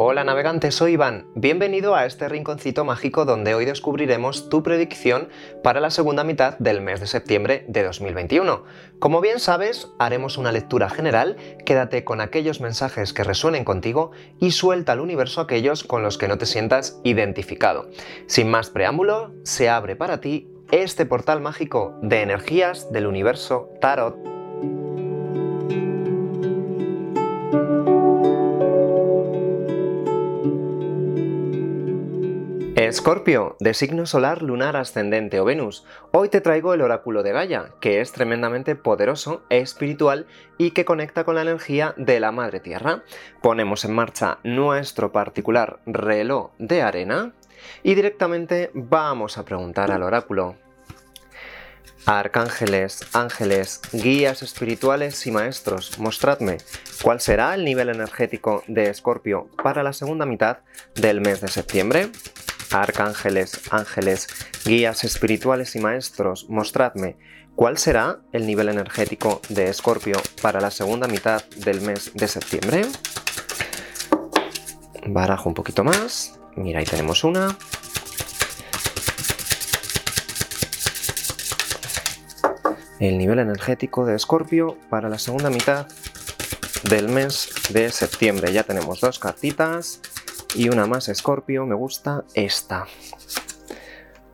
Hola navegante, soy Iván. Bienvenido a este rinconcito mágico donde hoy descubriremos tu predicción para la segunda mitad del mes de septiembre de 2021. Como bien sabes, haremos una lectura general, quédate con aquellos mensajes que resuenen contigo y suelta al universo aquellos con los que no te sientas identificado. Sin más preámbulo, se abre para ti este portal mágico de energías del universo Tarot. Escorpio, de signo solar, lunar, ascendente o Venus. Hoy te traigo el oráculo de Gaia, que es tremendamente poderoso, espiritual y que conecta con la energía de la Madre Tierra. Ponemos en marcha nuestro particular reloj de arena y directamente vamos a preguntar al oráculo. Arcángeles, ángeles, guías espirituales y maestros, mostradme cuál será el nivel energético de Escorpio para la segunda mitad del mes de septiembre arcángeles, ángeles, guías espirituales y maestros, mostradme cuál será el nivel energético de Escorpio para la segunda mitad del mes de septiembre. Barajo un poquito más. Mira, ahí tenemos una. El nivel energético de Escorpio para la segunda mitad del mes de septiembre. Ya tenemos dos cartitas. Y una más Scorpio, me gusta esta.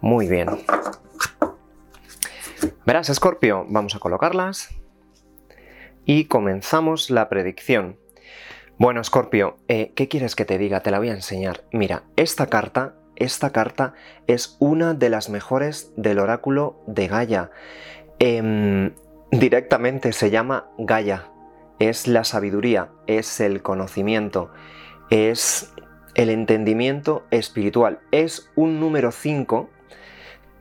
Muy bien. Verás, Scorpio, vamos a colocarlas. Y comenzamos la predicción. Bueno, Scorpio, eh, ¿qué quieres que te diga? Te la voy a enseñar. Mira, esta carta, esta carta es una de las mejores del oráculo de Gaia. Em, directamente se llama Gaia. Es la sabiduría, es el conocimiento, es el entendimiento espiritual. Es un número 5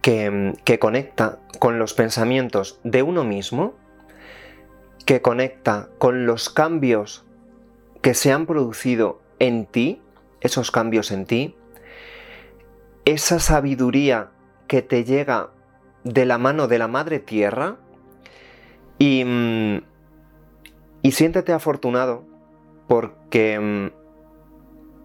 que, que, conecta con los pensamientos de uno mismo, que conecta con los cambios que se han producido en ti, esos cambios en ti, esa sabiduría que te llega de la mano de la Madre Tierra y, mm, y siéntete afortunado porque mm,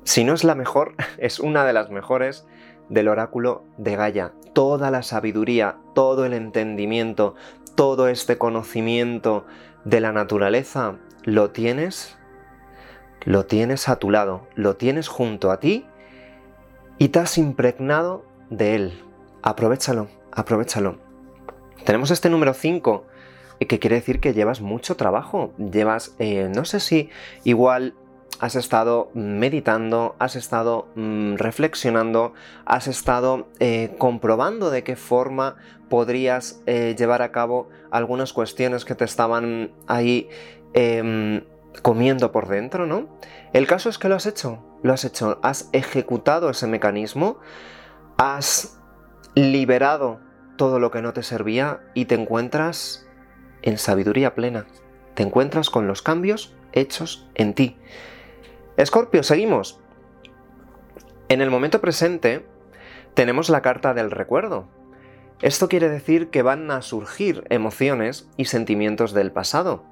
si no es la mejor, es una de las mejores del oráculo de Gaia. Toda la sabiduría, todo el entendimiento, todo este conocimiento de la naturaleza, lo tienes, lo tienes a tu lado, lo tienes junto a ti y te has impregnado de él. Aprovechalo, aprovechalo. Tenemos este número 5, que quiere decir que llevas mucho trabajo. Llevas, eh, no sé si igual has estado meditando, has estado mm, reflexionando, has estado eh, comprobando de qué forma podrías eh, llevar a cabo algunas cuestiones que te estaban ahí em, comiendo por dentro, ¿no? El caso es que lo has hecho, lo has hecho, has ejecutado ese mecanismo, has liberado todo lo que no te servía y te encuentras en sabiduría plena, te encuentras con los cambios hechos en ti. Escorpio, seguimos. En el momento presente tenemos la carta del recuerdo. Esto quiere decir que van a surgir emociones y sentimientos del pasado.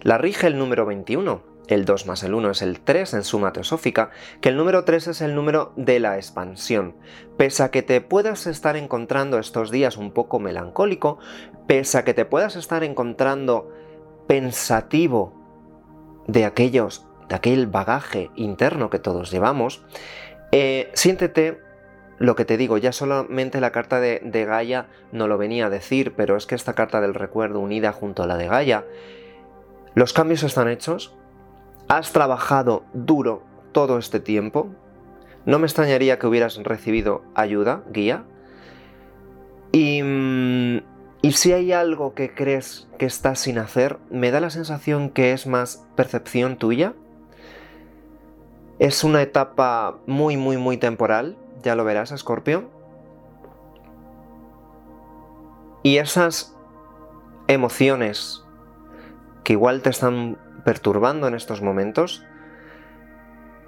La rige el número 21. El 2 más el 1 es el 3 en suma teosófica, que el número 3 es el número de la expansión. Pese a que te puedas estar encontrando estos días un poco melancólico, pese a que te puedas estar encontrando pensativo de aquellos aquel bagaje interno que todos llevamos, eh, siéntete lo que te digo, ya solamente la carta de, de, Gaia no lo venía a decir, pero es que esta carta del recuerdo unida junto a la de Gaia, los cambios están hechos, has trabajado duro todo este tiempo, no me extrañaría que hubieras recibido ayuda, guía, y, mm, y si hay algo que crees que estás sin hacer, me da la sensación que es más percepción tuya, es una etapa muy, muy, muy temporal, ya lo verás, Scorpio. Y esas emociones que igual te están perturbando en estos momentos,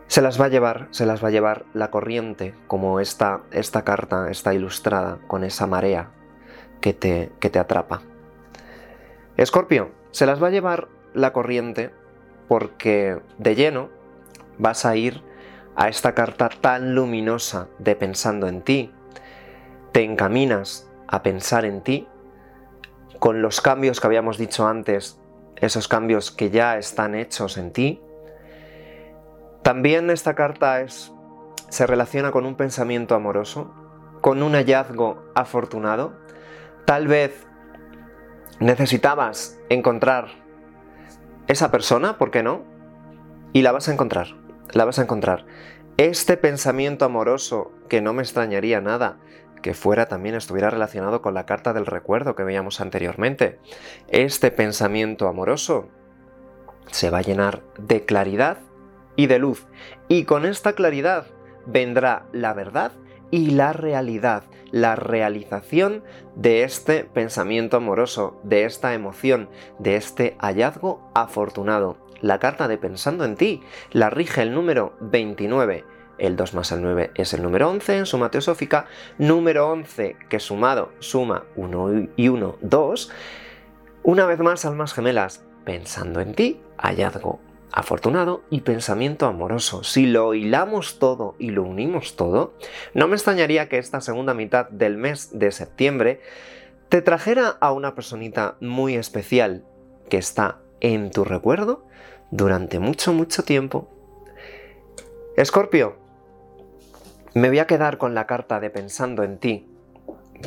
se las va a llevar, se las va a llevar la corriente, como esta, esta carta está ilustrada con esa marea que te, que te atrapa. Escorpio, se las va a llevar la corriente porque de lleno vas a ir a esta carta tan luminosa de pensando en ti, te encaminas a pensar en ti, con los cambios que habíamos dicho antes, esos cambios que ya están hechos en ti. También esta carta es, se relaciona con un pensamiento amoroso, con un hallazgo afortunado. Tal vez necesitabas encontrar esa persona, ¿por qué no? Y la vas a encontrar, la vas a encontrar. Este pensamiento amoroso, que no me extrañaría nada, que fuera también estuviera relacionado con la carta del recuerdo que veíamos anteriormente. Este pensamiento amoroso se va a llenar de claridad y de luz. Y con esta claridad vendrá la verdad y la realidad, la realización de este pensamiento amoroso, de esta emoción, de este hallazgo afortunado. La carta de Pensando en ti la rige el número 29 el 2 más el 9 es el número 11 en suma teosófica, número 11 que sumado suma 1 y 1, 2. Una vez más, almas gemelas, pensando en ti, hallazgo afortunado y pensamiento amoroso. Si lo hilamos todo y lo unimos todo, no me extrañaría que esta segunda mitad del mes de septiembre te trajera a una personita muy especial que está en tu recuerdo durante mucho, mucho tiempo. Escorpio, me voy a quedar con la carta de pensando en ti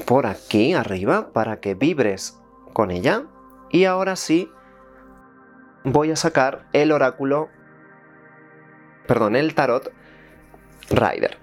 por aquí arriba para que vibres con ella. Y ahora sí, voy a sacar el oráculo, perdón, el tarot Rider.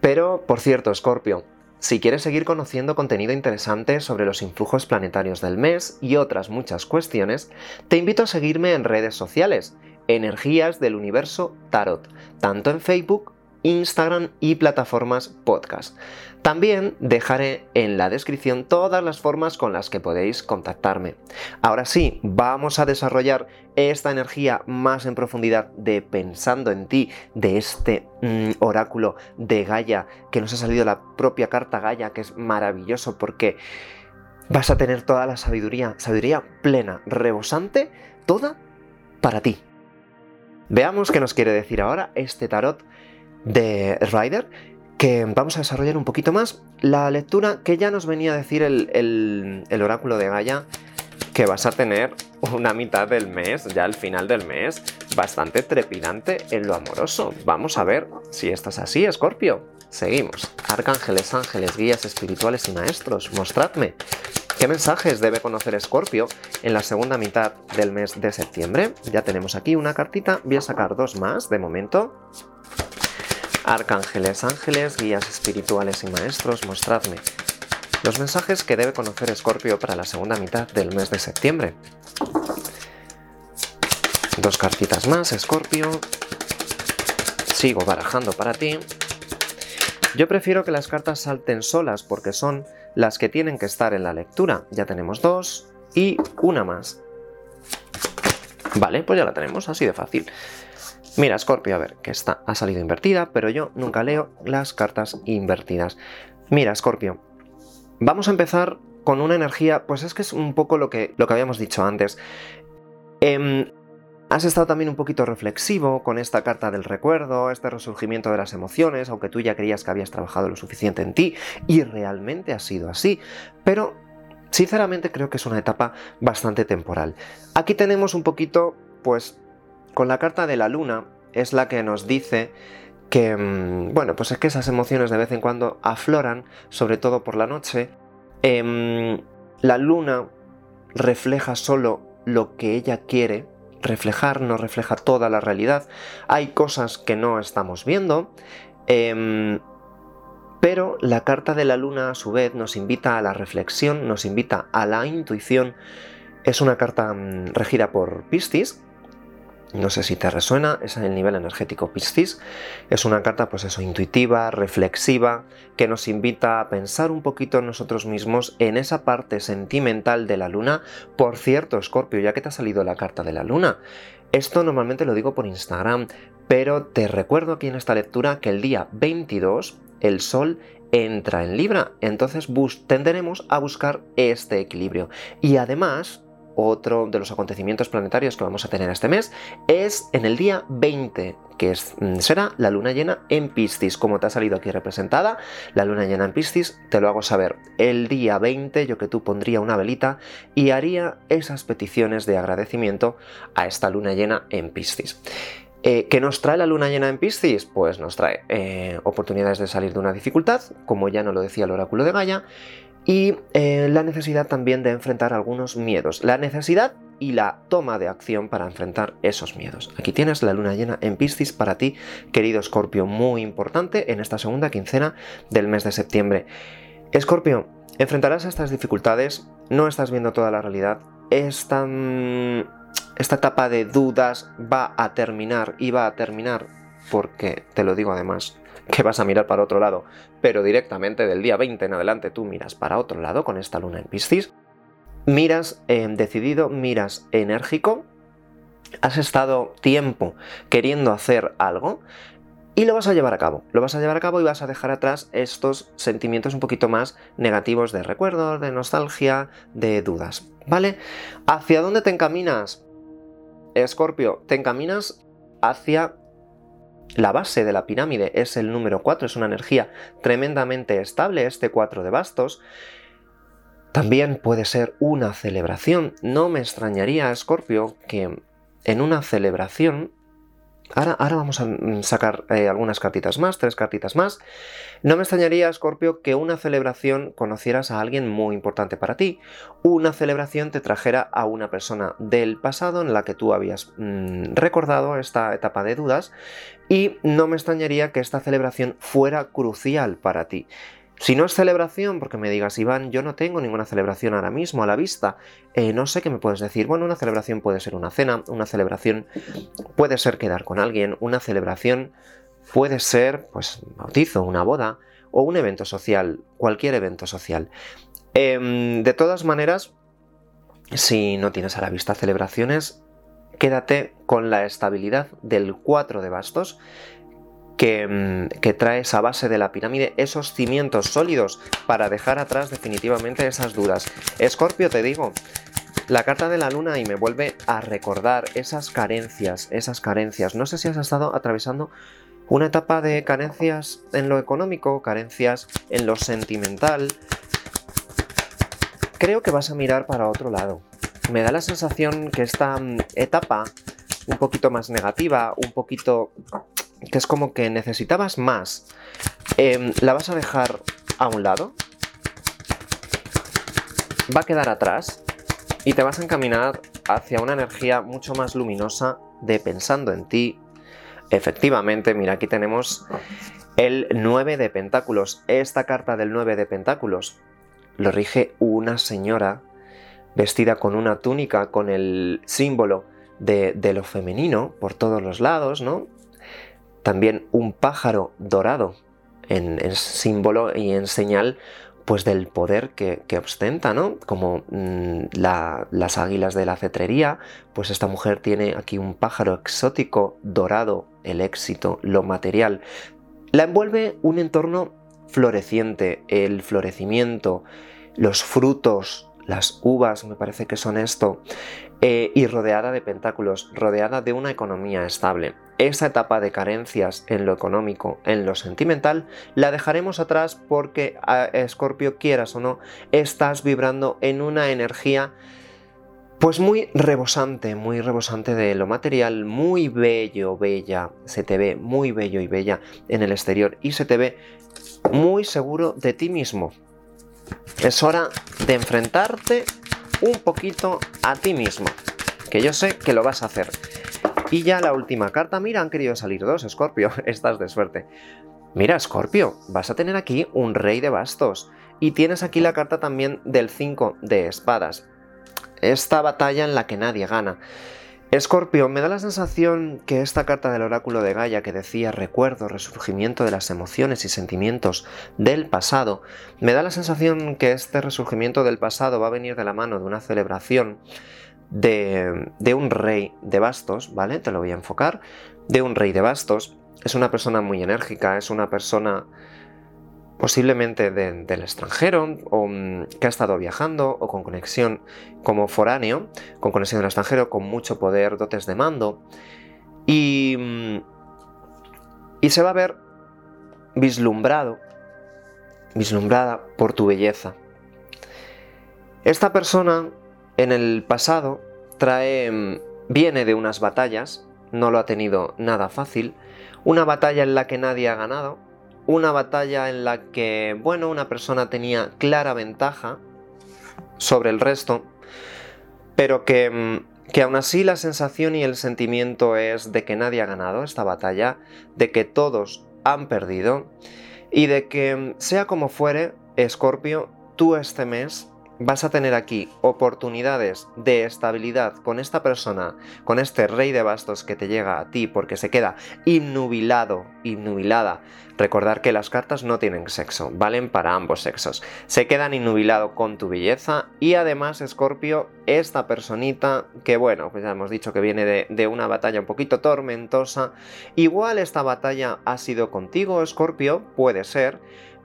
Pero, por cierto, Scorpio, si quieres seguir conociendo contenido interesante sobre los influjos planetarios del mes y otras muchas cuestiones, te invito a seguirme en redes sociales, Energías del Universo Tarot, tanto en Facebook Instagram y plataformas podcast. También dejaré en la descripción todas las formas con las que podéis contactarme. Ahora sí, vamos a desarrollar esta energía más en profundidad de pensando en ti, de este mm, oráculo de Gaia, que nos ha salido la propia carta Gaia, que es maravilloso porque vas a tener toda la sabiduría, sabiduría plena, rebosante, toda para ti. Veamos qué nos quiere decir ahora este tarot de Ryder, que vamos a desarrollar un poquito más la lectura que ya nos venía a decir el, oráculo de Gaia, que vas a tener una mitad del mes, ya al final del mes, bastante trepidante en lo amoroso. Vamos a ver si estás así, Escorpio. Seguimos. Arcángeles, ángeles, guías espirituales y maestros, mostradme qué mensajes debe conocer Escorpio en la segunda mitad del mes de septiembre. Ya tenemos aquí una cartita, voy a sacar dos más de momento. Arcángeles, ángeles, guías espirituales y maestros, mostradme los mensajes que debe conocer Escorpio para la segunda mitad del mes de septiembre. Dos cartitas más, Escorpio. Sigo barajando para ti. Yo prefiero que las cartas salten solas porque son las que tienen que estar en la lectura. Ya tenemos dos y una más. Vale, pues ya la tenemos, así de fácil. Mira, Scorpio, a ver, que esta ha salido invertida, pero yo nunca leo las cartas invertidas. Mira, Scorpio, vamos a empezar con una energía, pues es que es un poco lo que, lo que habíamos dicho antes. Em, has estado también un poquito reflexivo con esta carta del recuerdo, este resurgimiento de las emociones, aunque tú ya creías que habías trabajado lo suficiente en ti, y realmente ha sido así. Pero, sinceramente, creo que es una etapa bastante temporal. Aquí tenemos un poquito, pues, con la carta de la luna es la que nos dice que, mm, bueno, pues es que esas emociones de vez en cuando afloran, sobre todo por la noche. Em, la luna refleja solo lo que ella quiere reflejar, no refleja toda la realidad. Hay cosas que no estamos viendo. Em, pero la carta de la luna a su vez nos invita a la reflexión, nos invita a la intuición. Es una carta mm, regida por Piscis, no sé si te resuena, es el nivel energético Piscis. Es una carta, pues eso, intuitiva, reflexiva, que nos invita a pensar un poquito nosotros mismos, en esa parte sentimental de la luna. Por cierto, Scorpio, ya que te ha salido la carta de la luna, esto normalmente lo digo por Instagram, pero te recuerdo aquí en esta lectura que el día 22 el Sol entra en Libra, entonces tenderemos a buscar este equilibrio. Y además, otro de los acontecimientos planetarios que vamos a tener este mes es en el día 20, que mm, será la luna llena en Piscis. Como te ha salido aquí representada, la luna llena en Piscis, te lo hago saber. El día 20 yo que tú pondría una velita y haría esas peticiones de agradecimiento a esta luna llena en Piscis. Eh, ¿Qué nos trae la luna llena en Piscis? Pues nos trae eh, oportunidades de salir de una dificultad, como ya nos lo decía el oráculo de Gaia, y eh, la necesidad también de enfrentar algunos miedos. La necesidad y la toma de acción para enfrentar esos miedos. Aquí tienes la luna llena en Piscis para ti, querido Escorpio, muy importante en esta segunda quincena del mes de septiembre. Escorpio, enfrentarás estas dificultades, no estás viendo toda la realidad, esta, esta etapa de dudas va a terminar y va a terminar porque, te lo digo además, que vas a mirar para otro lado, pero directamente del día 20 en adelante tú miras para otro lado con esta luna en Piscis, miras decidido, miras enérgico, has estado tiempo queriendo hacer algo y lo vas a llevar a cabo. Lo vas a llevar a cabo y vas a dejar atrás estos sentimientos un poquito más negativos de recuerdos, de nostalgia, de dudas. ¿Vale? ¿Hacia dónde te encaminas? Escorpio, te encaminas hacia la base de la pirámide es el número 4, es una energía tremendamente estable, este 4 de bastos. También puede ser una celebración. No me extrañaría, Scorpio, que en una celebración Ahora, vamos a mm, sacar eh, algunas cartitas más, tres cartitas más. No me extrañaría, Scorpio, que una celebración conocieras a alguien muy importante para ti. Una celebración te trajera a una persona del pasado en la que tú habías mm, recordado esta etapa de dudas. Y no me extrañaría que esta celebración fuera crucial para ti. Si no es celebración, porque me digas, Iván, yo no tengo ninguna celebración ahora mismo a la vista, eh, no sé qué me puedes decir. Bueno, una celebración puede ser una cena, una celebración puede ser quedar con alguien, una celebración puede ser, pues, bautizo, una boda o un evento social, cualquier evento social. Em, de todas maneras, si no tienes a la vista celebraciones, quédate con la estabilidad del 4 de bastos Mm, que, trae esa base de la pirámide, esos cimientos sólidos para dejar atrás definitivamente esas dudas. Escorpio, te digo, la carta de la luna y me vuelve a recordar esas carencias, esas carencias. No sé si has estado atravesando una etapa de carencias en lo económico, carencias en lo sentimental. Creo que vas a mirar para otro lado. Me da la sensación que esta mm, etapa un poquito más negativa, un poquito que es como que necesitabas más, em, la vas a dejar a un lado, va a quedar atrás y te vas a encaminar hacia una energía mucho más luminosa de pensando en ti. Efectivamente, mira, aquí tenemos el 9 de pentáculos. Esta carta del 9 de pentáculos lo rige una señora vestida con una túnica con el símbolo de, de lo femenino por todos los lados, ¿no? También un pájaro dorado en, símbolo y en señal pues del poder que, ostenta, ¿no? Como mm, las águilas de la cetrería, pues esta mujer tiene aquí un pájaro exótico dorado, el éxito, lo material. La envuelve un entorno floreciente, el florecimiento, los frutos, las uvas, me parece que son esto, eh, y rodeada de pentáculos, rodeada de una economía estable. Esa etapa de carencias en lo económico, en lo sentimental, la dejaremos atrás porque, Escorpio, quieras o no, estás vibrando en una energía pues muy rebosante, muy rebosante de lo material, muy bello, bella, se te ve muy bello y bella en el exterior y se te ve muy seguro de ti mismo. Es hora de enfrentarte un poquito a ti mismo, que yo sé que lo vas a hacer. Y ya la última carta, mira, han querido salir dos, Scorpio, estás de suerte. Mira, Scorpio, vas a tener aquí un rey de bastos. Y tienes aquí la carta también del 5 de espadas. Esta batalla en la que nadie gana. Escorpio, me da la sensación que esta carta del oráculo de Gaia que decía recuerdo, resurgimiento de las emociones y sentimientos del pasado, me da la sensación que este resurgimiento del pasado va a venir de la mano de una celebración de, de un rey de bastos, ¿vale? Te lo voy a enfocar. De un rey de bastos. Es una persona muy enérgica, es una persona posiblemente del extranjero, o mm, que ha estado viajando, o con conexión como foráneo, con conexión del extranjero, con mucho poder, dotes de mando, y, mm, y se va a ver vislumbrado, vislumbrada por tu belleza. Esta persona en el pasado trae, mm, viene de unas batallas, no lo ha tenido nada fácil, una batalla en la que nadie ha ganado, una batalla en la que, bueno, una persona tenía clara ventaja sobre el resto, pero que, mm, que aún así la sensación y el sentimiento es de que nadie ha ganado esta batalla, de que todos han perdido y de que, mm, sea como fuere, Escorpio, tú este mes vas a tener aquí oportunidades de estabilidad con esta persona, con este rey de bastos que te llega a ti porque se queda innubilado, innubilada. Recordar que las cartas no tienen sexo, valen para ambos sexos. Se quedan innubilado con tu belleza y además, Scorpio, esta personita que bueno, pues ya hemos dicho que viene de, de una batalla un poquito tormentosa. Igual esta batalla ha sido contigo, Scorpio, puede ser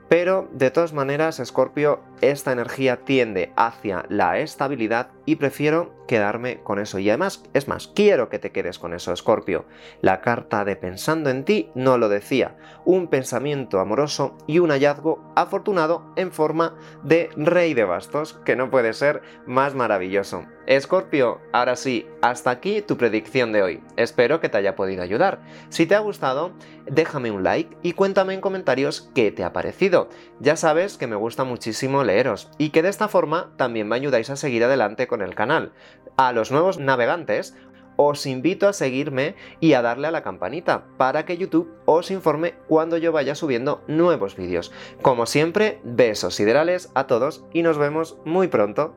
pero de todas maneras, Scorpio, esta energía tiende hacia la estabilidad y prefiero quedarme con eso. Y además, es más, quiero que te quedes con eso, Scorpio. La carta de pensando en ti no lo decía. Un pensamiento amoroso y un hallazgo afortunado en forma de rey de bastos, que no puede ser más maravilloso. Escorpio, ahora sí, hasta aquí tu predicción de hoy. Espero que te haya podido ayudar. Si te ha gustado, déjame un like y cuéntame en comentarios qué te ha parecido. Ya sabes que me gusta muchísimo leeros y que de esta forma también me ayudáis a seguir adelante con el canal. A los nuevos navegantes, os invito a seguirme y a darle a la campanita para que YouTube os informe cuando yo vaya subiendo nuevos vídeos. Como siempre, besos siderales a todos y nos vemos muy pronto.